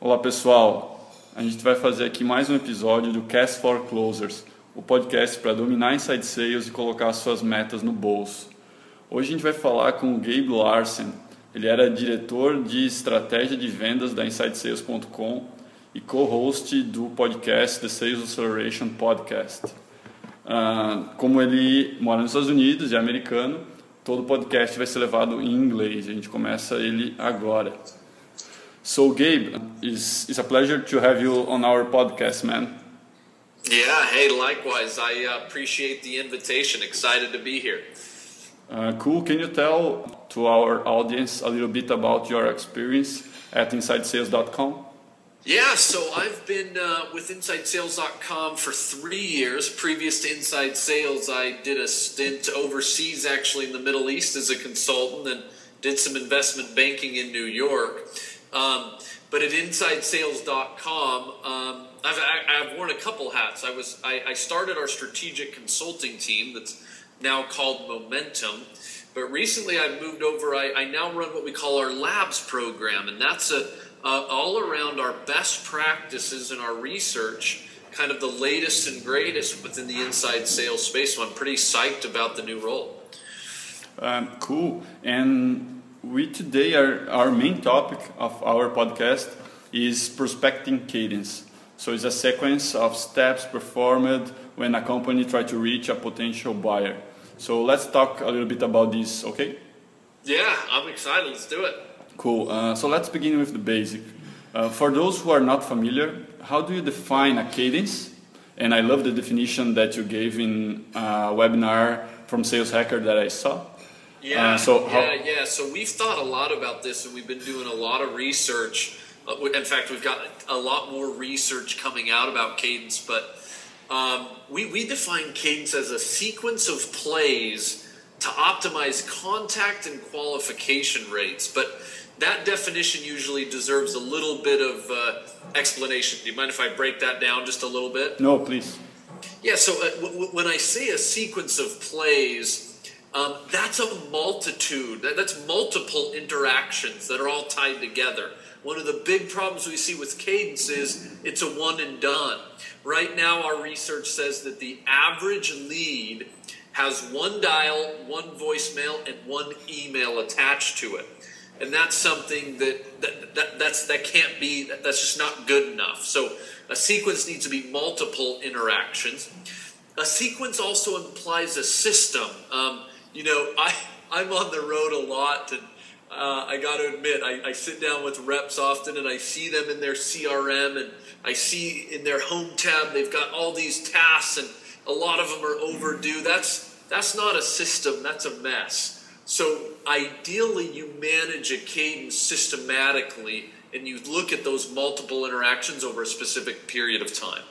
Olá pessoal, a gente vai fazer aqui mais um episódio do Cast for Closers, o podcast para dominar inside sales e colocar suas metas no bolso. Hoje a gente vai falar com o Gabe Larsen. Ele era diretor de estratégia de vendas da InsideSales.com e co-host do podcast The Sales Acceleration Podcast. Uh, como ele mora nos Estados Unidos e é americano, todo podcast vai ser levado em inglês. A gente começa ele agora. So, Gabe, it's, it's a pleasure to have you on our podcast, man. Yeah, hey, likewise. I uh, appreciate the invitation. Excited to be here. Uh, cool. Can you tell to our audience a little bit about your experience at InsideSales.com? Yeah, so I've been uh, with InsideSales.com for three years. Previous to Inside Sales, I did a stint overseas, actually in the Middle East, as a consultant, and did some investment banking in New York. Um, but at InsideSales.com, um, I've, I've worn a couple hats. I was I, I started our strategic consulting team that's now called Momentum. But recently, I've moved over. I, I now run what we call our Labs program, and that's a uh, all around our best practices and our research, kind of the latest and greatest within the inside sales space. So I'm pretty psyched about the new role. Um, cool. And we today are our main topic of our podcast is prospecting cadence. So it's a sequence of steps performed when a company tries to reach a potential buyer. So let's talk a little bit about this, okay? Yeah, I'm excited. Let's do it. Cool. Uh, so let's begin with the basic. Uh, for those who are not familiar, how do you define a cadence? And I love the definition that you gave in a webinar from Sales Hacker that I saw. Yeah, uh, so how- yeah, yeah. So we've thought a lot about this, and we've been doing a lot of research. Uh, in fact, we've got a lot more research coming out about cadence, but um, we, we define cadence as a sequence of plays to optimize contact and qualification rates. But that definition usually deserves a little bit of uh, explanation. Do you mind if I break that down just a little bit? No, please. Yeah, so uh, w- w- when I say a sequence of plays, um, that's a multitude, that, that's multiple interactions that are all tied together. One of the big problems we see with cadence is it's a one and done. Right now, our research says that the average lead has one dial, one voicemail, and one email attached to it. And that's something that, that, that that's that can't be that, that's just not good enough. So a sequence needs to be multiple interactions. A sequence also implies a system. Um, you know i i'm on the road a lot and uh, I got to admit, I, I, sit down with reps often and I see them in their CRM and I see in their home tab they've got all these tasks and a lot of them are overdue. That's that's not a system. That's a mess. So ideally, you manage a cadence systematically and you look at those multiple interactions over a specific period of time.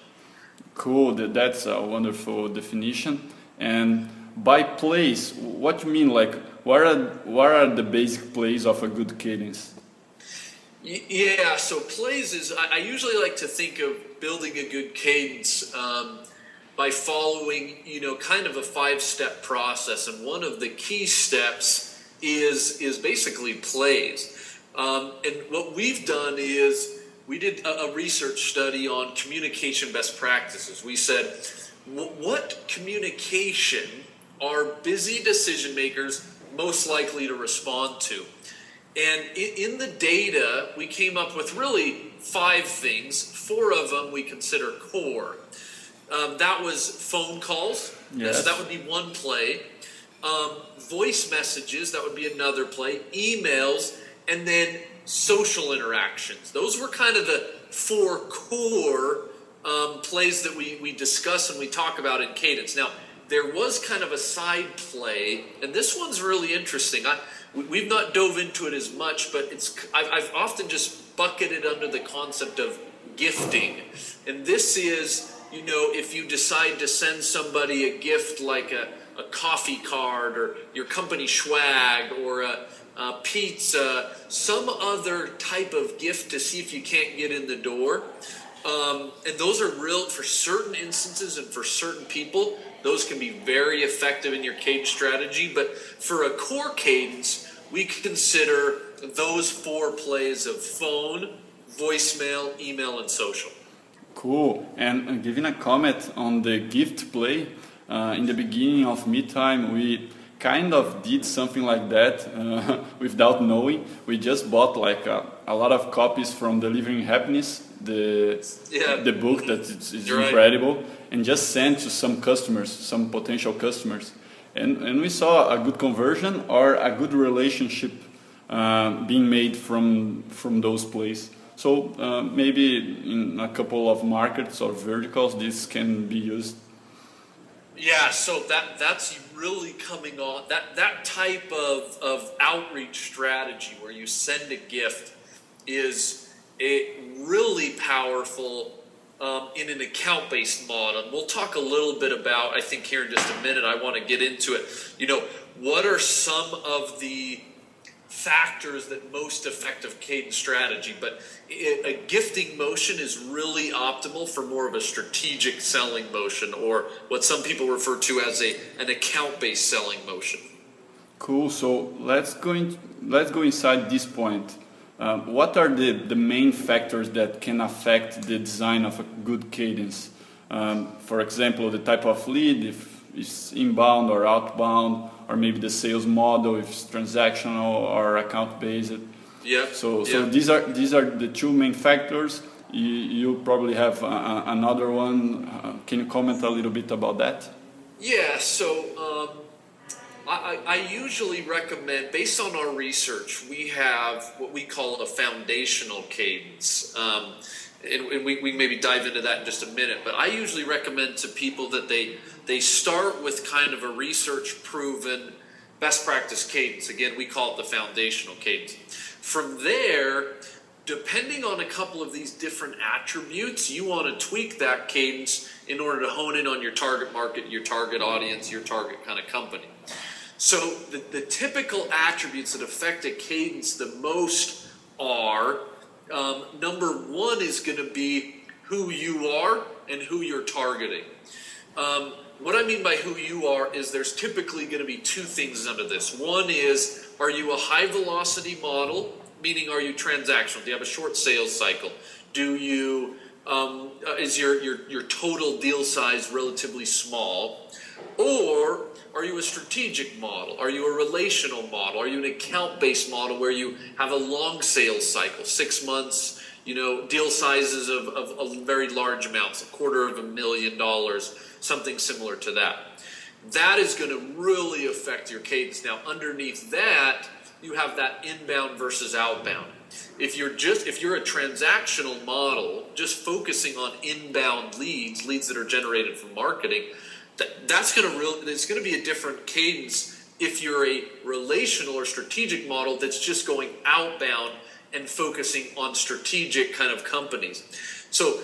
Cool, that's a wonderful definition. And by plays, what you mean? Like, what are what are the basic plays of a good cadence? Yeah, so plays is I usually like to think of building a good cadence um, by following, you know, kind of a five-step process. And one of the key steps is is basically plays. Um, and what we've done is we did a, a, research study on communication best practices. We said, what communication are busy decision makers most likely to respond to? And in, the data, we came up with really five things. Four of them we consider core. Um, that was phone calls. Yes. So that would be one play. Um, voice messages, that would be another play. Emails, and then social interactions. Those were kind of the four core um, plays that we, we discuss and we talk about in Cadence. Now, there was kind of a side play, and this one's really interesting. I, we've not dove into it as much, but it's I've, I've often just bucketed under the concept of gifting. And this is you know, if you decide to send somebody a gift like a, a coffee card or your company swag or a, a pizza, some other type of gift to see if you can't get in the door. Um, and those are real for certain instances and for certain people. Those can be very effective in your cadence strategy. But for a core cadence, we consider those four plays of phone, voicemail, email, and social. Cool. And giving a comment on the gift play, uh, in the beginning of Meetime, we kind of did something like that uh, without knowing. We just bought like a, a, lot of copies from Delivering Happiness, the yeah. the book that is, is incredible, right. And just send to some customers, some potential customers, and and we saw a good conversion or a good relationship uh, being made from from those plays. So uh, maybe in a couple of markets or verticals, this can be used. Yeah, so that that's really coming on that that type of, of outreach strategy where you send a gift is a really powerful um, in an account based model. And we'll talk a little bit about I think here in just a minute. I want to get into it. You know, what are some of the factors that most effective cadence strategy. But a gifting motion is really optimal for more of a strategic selling motion, or what some people refer to as a an account based selling motion. Cool. So let's go in, let's go inside this point. Um, what are the, the main factors that can affect the design of a good cadence? Um, for example, the type of lead, if it's inbound or outbound, or maybe the sales model if it's transactional or account based. Yeah. So so yeah. these are these are the two main factors. You, you probably have a, another one. Uh, can you comment a little bit about that? Yeah. So. Um, I, I, usually recommend, based on our research, we have what we call a foundational cadence. Um, and, and we, we maybe dive into that in just a minute. But I usually recommend to people that they they start with kind of a research proven best practice cadence. Again, we call it the foundational cadence. From there, depending on a couple of these different attributes, you want to tweak that cadence in order to hone in on your target market, your target audience, your target kind of company. So, the, the typical attributes that affect a cadence the most are um, number one is going to be who you are and who you're targeting. Um, what I mean by who you are is there's typically going to be two things under this. One is, are you a high velocity model? Meaning, are you transactional? Do you have a short sales cycle? Do you um, uh, is your, your your total deal size relatively small, or are you a strategic model? Are you a relational model? Are you an account based model where you have a long sales cycle, six months? You know, deal sizes of, of, of very large amounts, a quarter of a million dollars something similar to that. That is going to really affect your cadence. Now, underneath that, you have that inbound versus outbound. If you're just if you're a transactional model, just focusing on inbound leads, leads that are generated from marketing, that, that's going to real it's going to be a different cadence if you're a relational or strategic model that's just going outbound and focusing on strategic kind of companies. So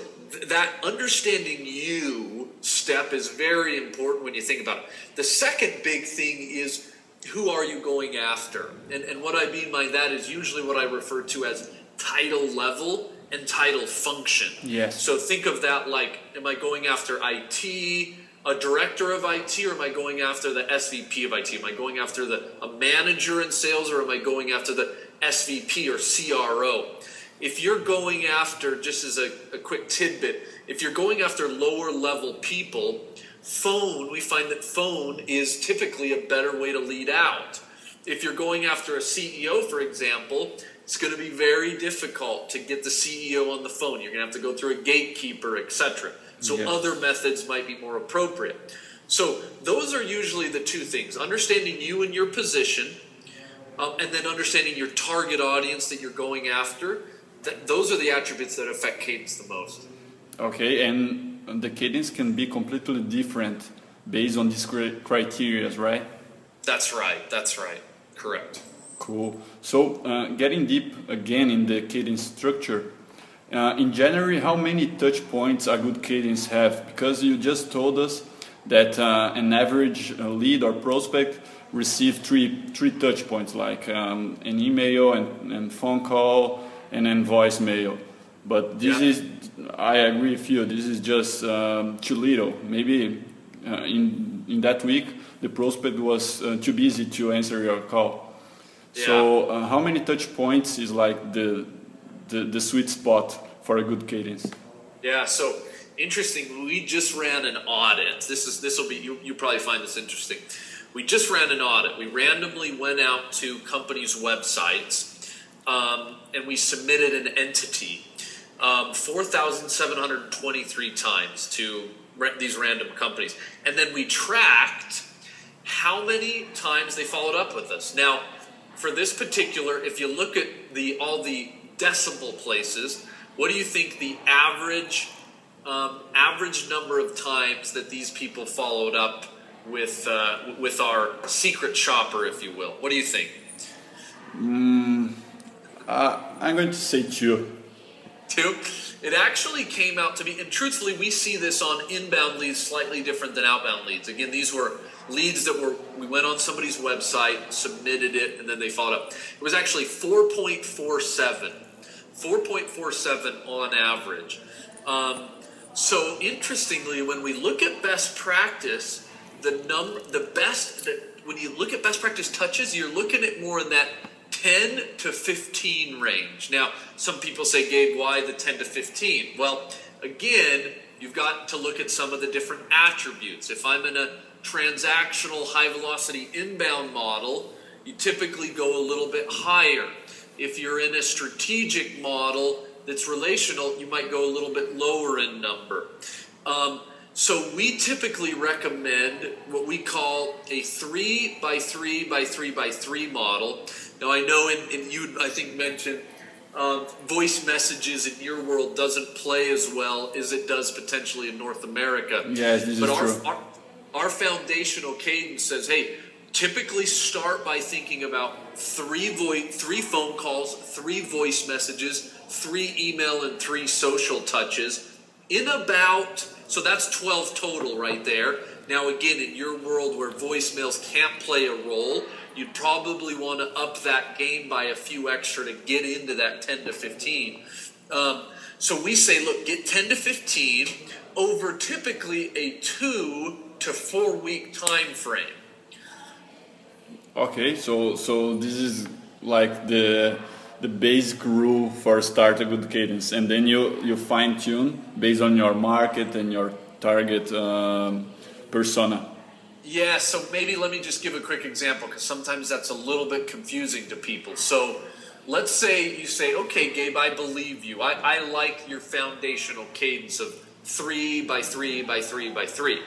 that understanding you step is very important when you think about it. The second big thing is who are you going after? And, and what I mean by that is usually what I refer to as title level and title function. Yes. So think of that like, am I going after IT, a director of IT, or am I going after the SVP of IT? Am I going after the a manager in sales, or am I going after the SVP or CRO? if you're going after, just as a, a quick tidbit, if you're going after lower level people, phone, we find that phone is typically a better way to lead out. If you're going after a CEO, for example, it's going to be very difficult to get the CEO on the phone. You're going to have to go through a gatekeeper, etc. So yes. other methods might be more appropriate. So those are usually the two things: understanding you and your position, um, and then understanding your target audience that you're going after, th- those are the attributes that affect cadence the most. Okay, and the cadence can be completely different based on these criteria, right? That's right. That's right. Correct. Cool. So, uh, getting deep again in the cadence structure, uh, in January, how many touch points a good cadence have? Because you just told us that uh, an average uh, lead or prospect receive three three touch points, like um, an email and, and phone call and then voicemail. But this yeah. is, I agree with you. This is just um, too little. Maybe uh, in in that week the prospect was uh, too busy to answer your call. Yeah. So uh, how many touch points is like the the, the sweet spot for a good cadence? Yeah, so interesting. We just ran an audit. This is this will be you. You probably find this interesting. We just ran an audit. We randomly went out to companies' websites um, and we submitted an entity um, 4,723 times to these random companies. And then we tracked how many times they followed up with us. Now, for this particular, if you look at the all the decimal places, what do you think the average um, average number of times that these people followed up with uh, with our secret shopper, if you will? What do you think? Mm, uh, I'm going to say two. Two. It actually came out to be, and truthfully, we see this on inbound leads slightly different than outbound leads. Again, these were leads that were we went on somebody's website, submitted it, and then they followed up. It was actually 4.47, 4.47 on average. Um, so interestingly, when we look at best practice, the number, the best, the, when you look at best practice touches, you're looking at more in that 10 to 15 range. Now, some people say, Gabe, why the 10 to 15? Well, again, you've got to look at some of the different attributes. If I'm in a transactional high velocity inbound model, you typically go a little bit higher. If you're in a strategic model that's relational, you might go a little bit lower in number. Um, so we typically recommend what we call a three by three by three by three model. Now I know in, in you I think mentioned um, voice messages in your world doesn't play as well as it does potentially in North America. Yes, this but is our, true. Our, our foundational cadence says, hey, typically start by thinking about three voice, three phone calls, three voice messages, three email, and three social touches in about so that's 12 total right there. Now, again, in your world where voicemails can't play a role, you'd probably want to up that game by a few extra to get into that 10 to 15. Um, so we say, look, get 10 to 15 over typically a two to four week time frame. Okay, so so this is like the the basic rule for start a good cadence, and then you you fine tune based on your market and your target um, persona. Yeah, so maybe let me just give a quick example because sometimes that's a little bit confusing to people. So let's say you say, okay, Gabe, I believe you. I, I like your foundational cadence of three by three by three by three.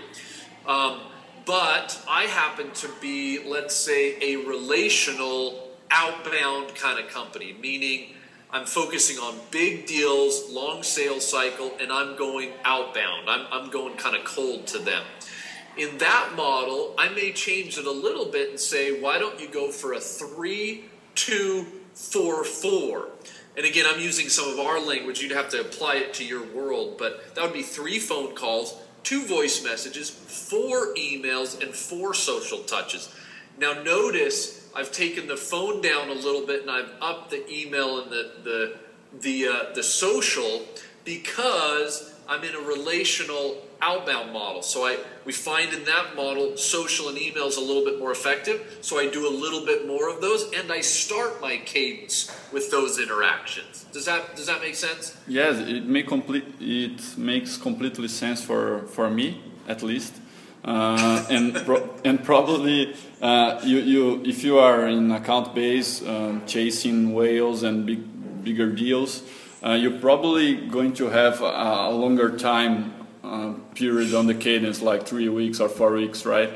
Um, but I happen to be, let's say, a relational outbound kind of company, meaning I'm focusing on big deals, long sales cycle, and I'm going outbound. I'm, I'm going kind of cold to them. In that model, I may change it a little bit and say, why don't you go for a three, two, four, four? And again, I'm using some of our language. You'd have to apply it to your world, but that would be three phone calls, two voice messages, four emails, and four social touches. Now, notice I've taken the phone down a little bit and I've upped the email and the the the uh, the social because I'm in a relational outbound model. So I we find in that model social and email is a little bit more effective. So I do a little bit more of those, and I start my cadence with those interactions. Does that does that make sense? Yes, it make complete. It makes completely sense for for me at least. Uh, and pro- and probably uh, you, you if you are in account base um, chasing whales and big bigger deals, uh, you're probably going to have a, a longer time uh, period on the cadence, like three weeks or four weeks, right?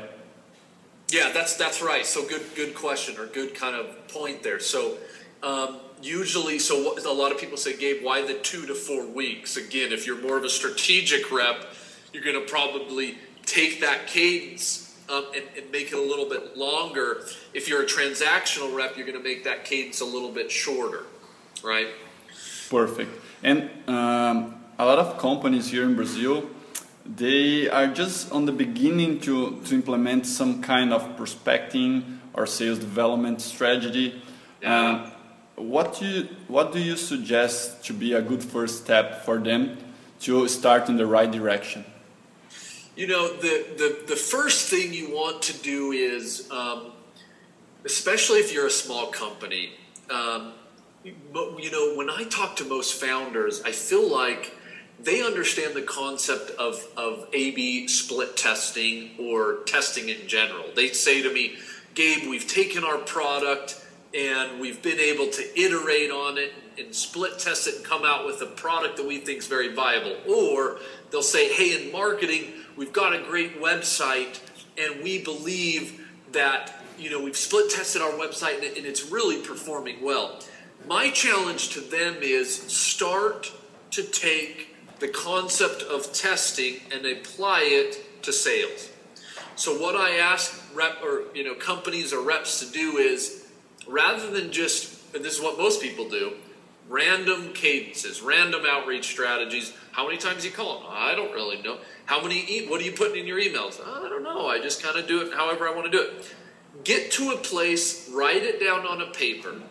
Yeah, that's that's right. So good good question or good kind of point there. So. Um, usually, so what, a lot of people say, Gabe, why the two to four weeks? Again, if you're more of a strategic rep, you're going to probably take that cadence um, and, and, make it a little bit longer. If you're a transactional rep, you're going to make that cadence a little bit shorter, right? Perfect. And um, a lot of companies here in Brazil, they are just on the beginning to, to implement some kind of prospecting or sales development strategy. Yeah. Um, what do you, what do you suggest to be a good first step for them to start in the right direction? You know, the, the, the first thing you want to do is, um, especially if you're a small company, um, you know, when I talk to most founders, I feel like they understand the concept of, of A B split testing or testing in general. They say to me, Gabe, we've taken our product and we've been able to iterate on it and split test it and come out with a product that we think is very viable. Or they'll say, hey, in marketing, we've got a great website and we believe that you know we've split tested our website and it's really performing well. My challenge to them is start to take the concept of testing and apply it to sales. So what I ask rep or you know companies or reps to do is rather than just and this is what most people do, random cadences, random outreach strategies. How many times you call them? I don't really know. How many? E- what are you putting in your emails? I don't know. I just kind of do it however I want to do it. Get to a place, write it down on a paper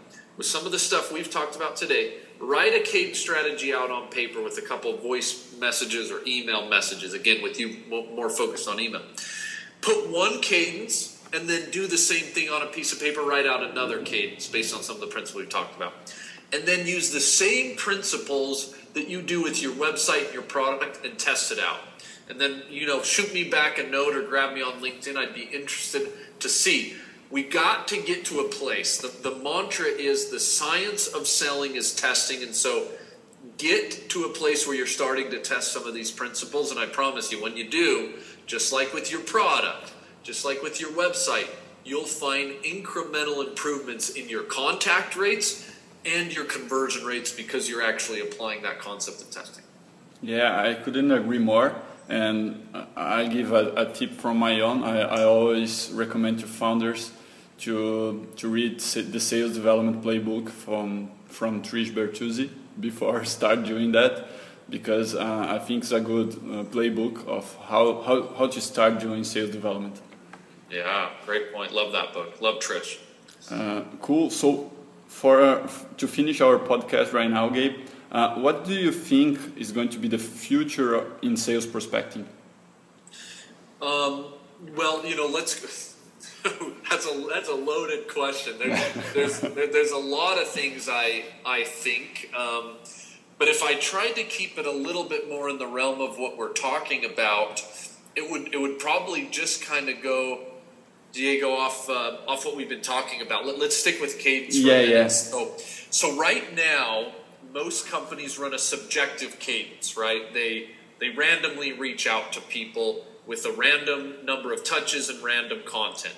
with some of the stuff we've talked about today. Write a cadence strategy out on paper with a couple voice messages or email messages. Again, with you more focused on email. Put one cadence and then do the same thing on a piece of paper. Write out another cadence based on some of the principles we've talked about and then use the same principles that you do with your website and your product and test it out. And then, you know, shoot me back a note or grab me on LinkedIn. I'd be interested to see. We got to get to a place. The, the mantra is the science of selling is testing. And so get to a place where you're starting to test some of these principles. And I promise you, when you do, just like with your product, just like with your website, you'll find incremental improvements in your contact rates and your conversion rates because you're actually applying that concept of testing. Yeah, I couldn't agree more. And I give a, a tip from my own. I, I, always recommend to founders to to read the sales development playbook from from Trish Bertuzzi before I start doing that because uh, I think it's a good uh, playbook of how, how, how to start doing sales development. Yeah, great point. Love that book. Love Trish. Uh, cool. So for uh, to finish our podcast right now, Gabe, uh, what do you think is going to be the future in sales prospecting? Um, well, you know, let's. that's a that's a loaded question. There's there's there's a lot of things I I think, um, but if I tried to keep it a little bit more in the realm of what we're talking about, it would it would probably just kind of go Diego, off uh, off what we've been talking about. Let, us stick with cadence. yeah, yeah. So, so right now, most companies run a subjective cadence. Right? They they randomly reach out to people with a random number of touches and random content.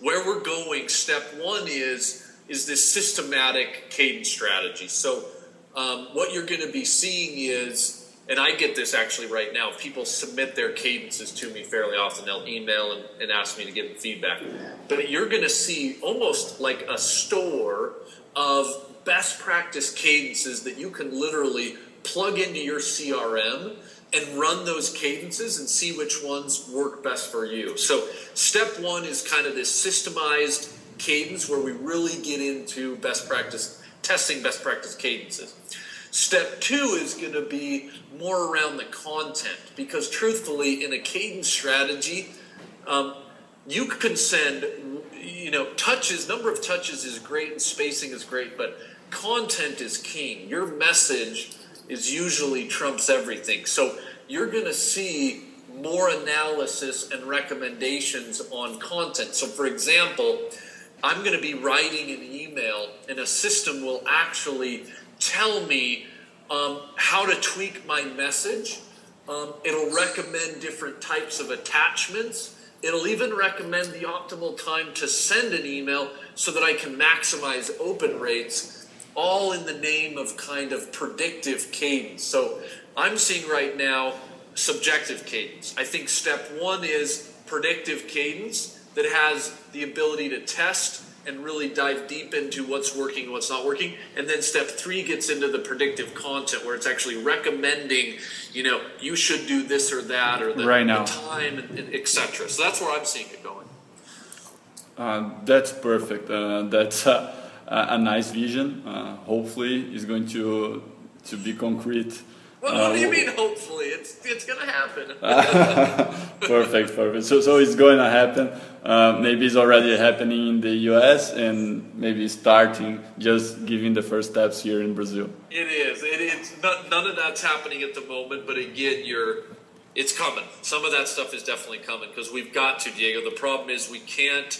Where we're going, step one is is this systematic cadence strategy. So, um, what you're going to be seeing is and I get this actually right now. People submit their cadences to me fairly often. They'll email and, and ask me to give them feedback. But you're going to see almost like a store of best practice cadences that you can literally plug into your CRM and run those cadences and see which ones work best for you. So, step one is kind of this systemized cadence where we really get into best practice, testing best practice cadences. Step two is going to be more around the content because, truthfully, in a cadence strategy, um, you can send, you know, touches, number of touches is great and spacing is great, but content is king. Your message is usually trumps everything. So you're going to see more analysis and recommendations on content. So, for example, I'm going to be writing an email, and a system will actually tell me um, how to tweak my message. Um, it'll recommend different types of attachments. It'll even recommend the optimal time to send an email so that I can maximize open rates, all in the name of kind of predictive cadence. So I'm seeing right now subjective cadence. I think step one is predictive cadence that has the ability to test and really dive deep into what's working and what's not working. And then step three gets into the predictive content where it's actually recommending, you know, you should do this or that or the, right now. the time, and, and etc. So that's where I'm seeing it going. Uh, that's perfect. Uh, that's a nice vision. Uh, hopefully, is going to to be concrete Well, what do you mean? Hopefully, it's it's gonna happen. perfect, perfect. So so it's going to happen. Uh, maybe it's already happening in the U.S. and maybe starting, just giving the first steps here in Brazil. It is. It, it's not, none of that's happening at the moment, but again, you're. It's coming. Some of that stuff is definitely coming because we've got to, Diego. The problem is we can't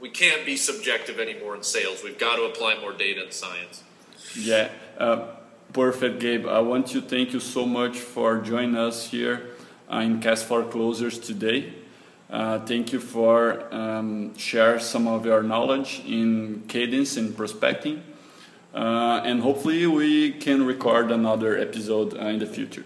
we can't be subjective anymore in sales. We've got to apply more data and science. Yeah, uh, perfect, Gabe. I want to thank you so much for joining us here uh, in Cast for Closers today. Uh, thank you for um, share some of your knowledge in cadence and prospecting. Uh, and hopefully we can record another episode uh, in the future.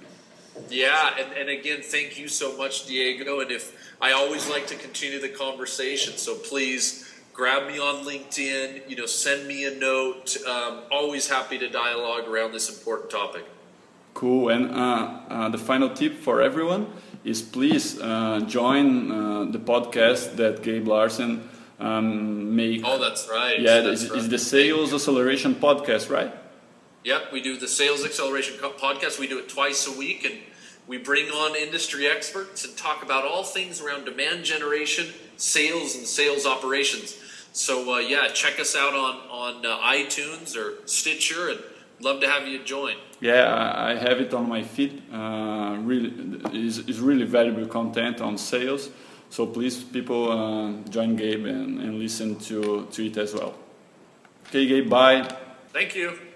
Yeah, and, and again, thank you so much, Diego. And if I always like to continue the conversation, so please grab me on LinkedIn. You know, send me a note. Um, always happy to dialogue around this important topic. Cool. And uh, uh, the final tip for everyone is please uh, join uh, the podcast that Gabe Larsen um, make. Oh, that's right. Yeah, that's it's, right. it's the Sales Acceleration Podcast, right? Yep, we do the Sales Acceleration Podcast. We do it twice a week, and we bring on industry experts and talk about all things around demand generation, sales, and sales operations. So uh, yeah, check us out on on uh, iTunes or Stitcher, and love to have you join. Yeah, I have it on my feed. Uh, really, is is really valuable content on sales. So please, people, uh, join Gabe and, and listen to to it as well. Okay, Gabe. Bye. Thank you.